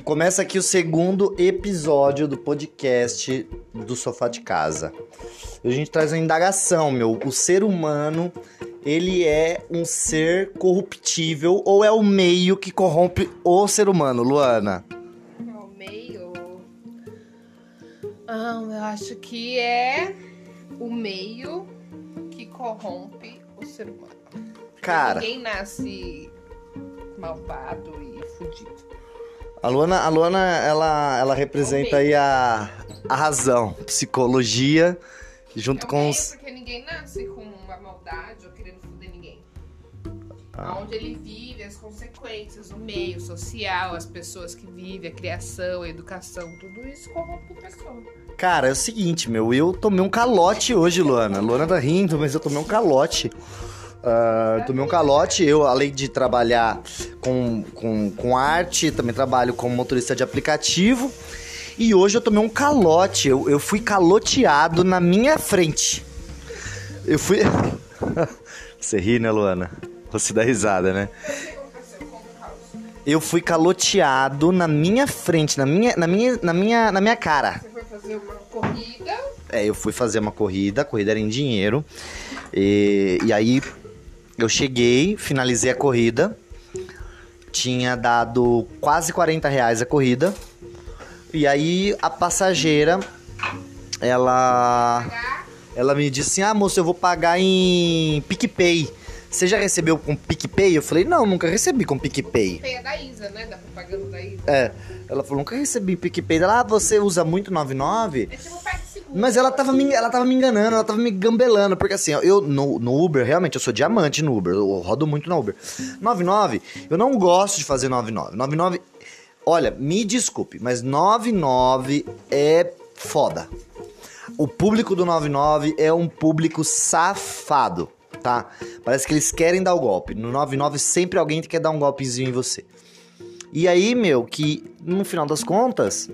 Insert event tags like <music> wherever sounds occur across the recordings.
E começa aqui o segundo episódio do podcast do Sofá de Casa. A gente traz uma indagação, meu. O ser humano, ele é um ser corruptível ou é o meio que corrompe o ser humano, Luana? O meio. Ah, eu acho que é o meio que corrompe o ser humano. Cara, Ninguém nasce malvado e fudido. A Luana, a Luana ela, ela representa aí a, a razão, psicologia, junto com os... porque ninguém nasce com uma maldade ou querendo foder ninguém. Ah. Onde ele vive, as consequências, o meio social, as pessoas que vivem, a criação, a educação, tudo isso corrompe a pessoa. Cara, é o seguinte, meu, eu tomei um calote hoje, Luana. A Luana tá rindo, mas eu tomei um calote. Ah, tomei um calote, eu, além de trabalhar com, com, com arte, também trabalho como motorista de aplicativo. E hoje eu tomei um calote, eu, eu fui caloteado na minha frente. Eu fui. <laughs> Você ri, né, Luana? Você dá risada, né? Eu fui caloteado na minha frente, na minha, na minha, na minha, na minha cara. Você foi fazer uma corrida, É, eu fui fazer uma corrida, a corrida era em dinheiro. E, e aí eu cheguei, finalizei a corrida. Tinha dado quase 40 reais a corrida. E aí a passageira, ela, ela me disse assim: Ah, moço, eu vou pagar em PicPay. Você já recebeu com PicPay? Eu falei: Não, nunca recebi com PicPay. tem a da Isa, né? Da propaganda da Isa. É, ela falou: Nunca recebi PicPay. Ela, ah, você usa muito 99? É tipo. Mas ela tava, me, ela tava me enganando, ela tava me gambelando, porque assim, eu no, no Uber, realmente, eu sou diamante no Uber, eu rodo muito no Uber. 99, eu não gosto de fazer 99. 99, olha, me desculpe, mas 99 é foda. O público do 99 é um público safado, tá? Parece que eles querem dar o golpe. No 99 sempre alguém quer dar um golpezinho em você. E aí, meu, que no final das contas,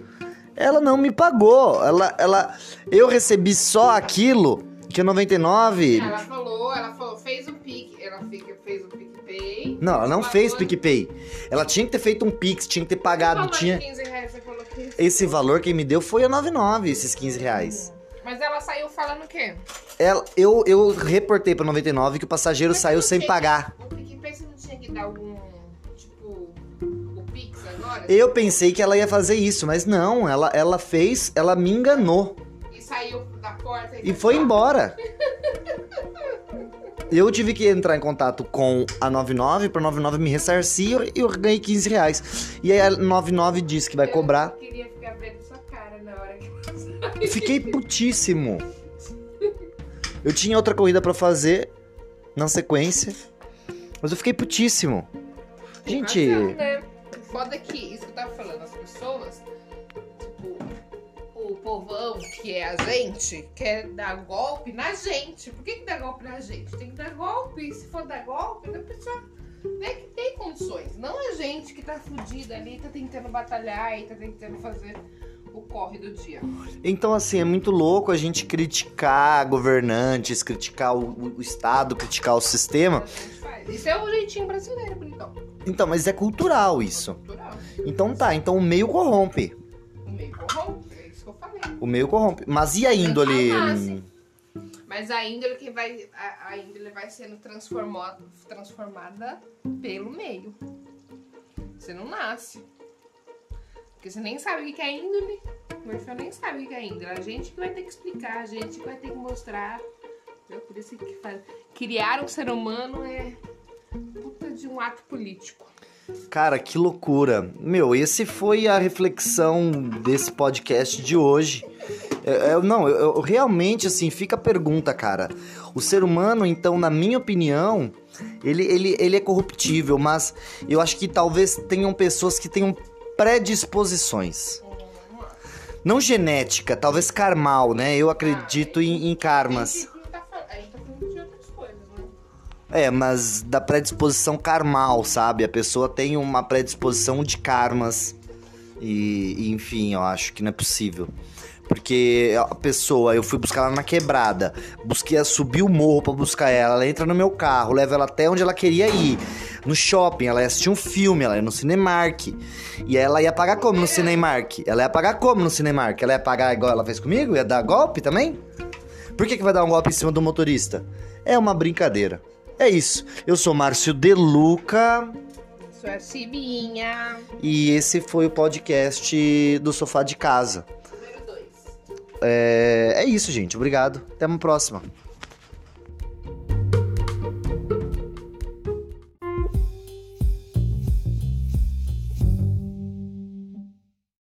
ela não me pagou. Ela, ela, eu recebi só aquilo que a 99. Ela falou, ela falou, fez o pique, ela fez o PicPay. Não, ela não fez PicPay. Ela tinha que ter feito um Pix, tinha que ter pagado, tinha. 15 reais, você falou que... Esse valor quem me deu foi a 99, esses 15 reais. Mas ela saiu falando o quê? Ela, eu, eu reportei pra 99 que o passageiro Mas saiu sem pagar. O PicPay você não tinha que dar algum, Eu pensei que ela ia fazer isso, mas não, ela, ela fez, ela me enganou. E saiu da porta E foi embora. <laughs> Eu tive que entrar em contato com a 99 pra 99 me ressarcir e eu ganhei 15 reais. E aí a 99 disse que vai cobrar. Eu queria ficar vendo sua cara na hora que Eu fiquei <laughs> putíssimo. Eu tinha outra corrida pra fazer na sequência, mas eu fiquei putíssimo. Gente, Razão, né? Foda é que, isso que eu tava falando, as pessoas, tipo, o povão que é a gente, quer dar golpe na gente. Por que, que dá golpe na gente? Tem que dar golpe, se for dar golpe, da pessoa né, que tem condições. Não a gente que tá fudida ali, tá tentando batalhar e tá tentando fazer o corre do dia. então assim, é muito louco a gente criticar governantes, criticar o, o Estado, criticar o sistema. A. Isso é o jeitinho brasileiro, bonitão. Então, mas é cultural isso. Cultural. Então tá, então o meio corrompe. O meio corrompe, é isso que eu falei. O meio corrompe. Mas e a índole? nasce. Mas a índole que vai. A, a índole vai sendo transformada, transformada pelo meio. Você não nasce. Porque você nem sabe o que é índole. O Morfeu nem sabe o que é índole. A gente que vai ter que explicar, a gente que vai ter que mostrar. Por isso que faz... criar um ser humano é puta de um ato político. Cara, que loucura. Meu, esse foi a reflexão desse podcast de hoje. É, é, não, eu, eu- realmente, assim, fica a pergunta, cara. O ser humano, então, na minha opinião, ele, ele, ele é corruptível, mas eu acho que talvez tenham pessoas que tenham predisposições. Não genética, talvez karmal, né? Eu acredito em, em karmas. É, mas da predisposição karmal, sabe? A pessoa tem uma predisposição de karmas. E, e, enfim, eu acho que não é possível. Porque a pessoa, eu fui buscar ela na quebrada, busquei subir o morro pra buscar ela, ela entra no meu carro, levo ela até onde ela queria ir. no shopping, ela ia assistir um filme, ela ia no Cinemark. E ela ia pagar como no Cinemark? Ela ia pagar como no Cinemark? Ela ia pagar igual ela fez comigo? Ia dar golpe também? Por que, que vai dar um golpe em cima do motorista? É uma brincadeira. É isso. Eu sou Márcio Deluca Sou a Cibinha. e esse foi o podcast do Sofá de Casa. Número 2. É, é isso, gente. Obrigado. Até uma próxima.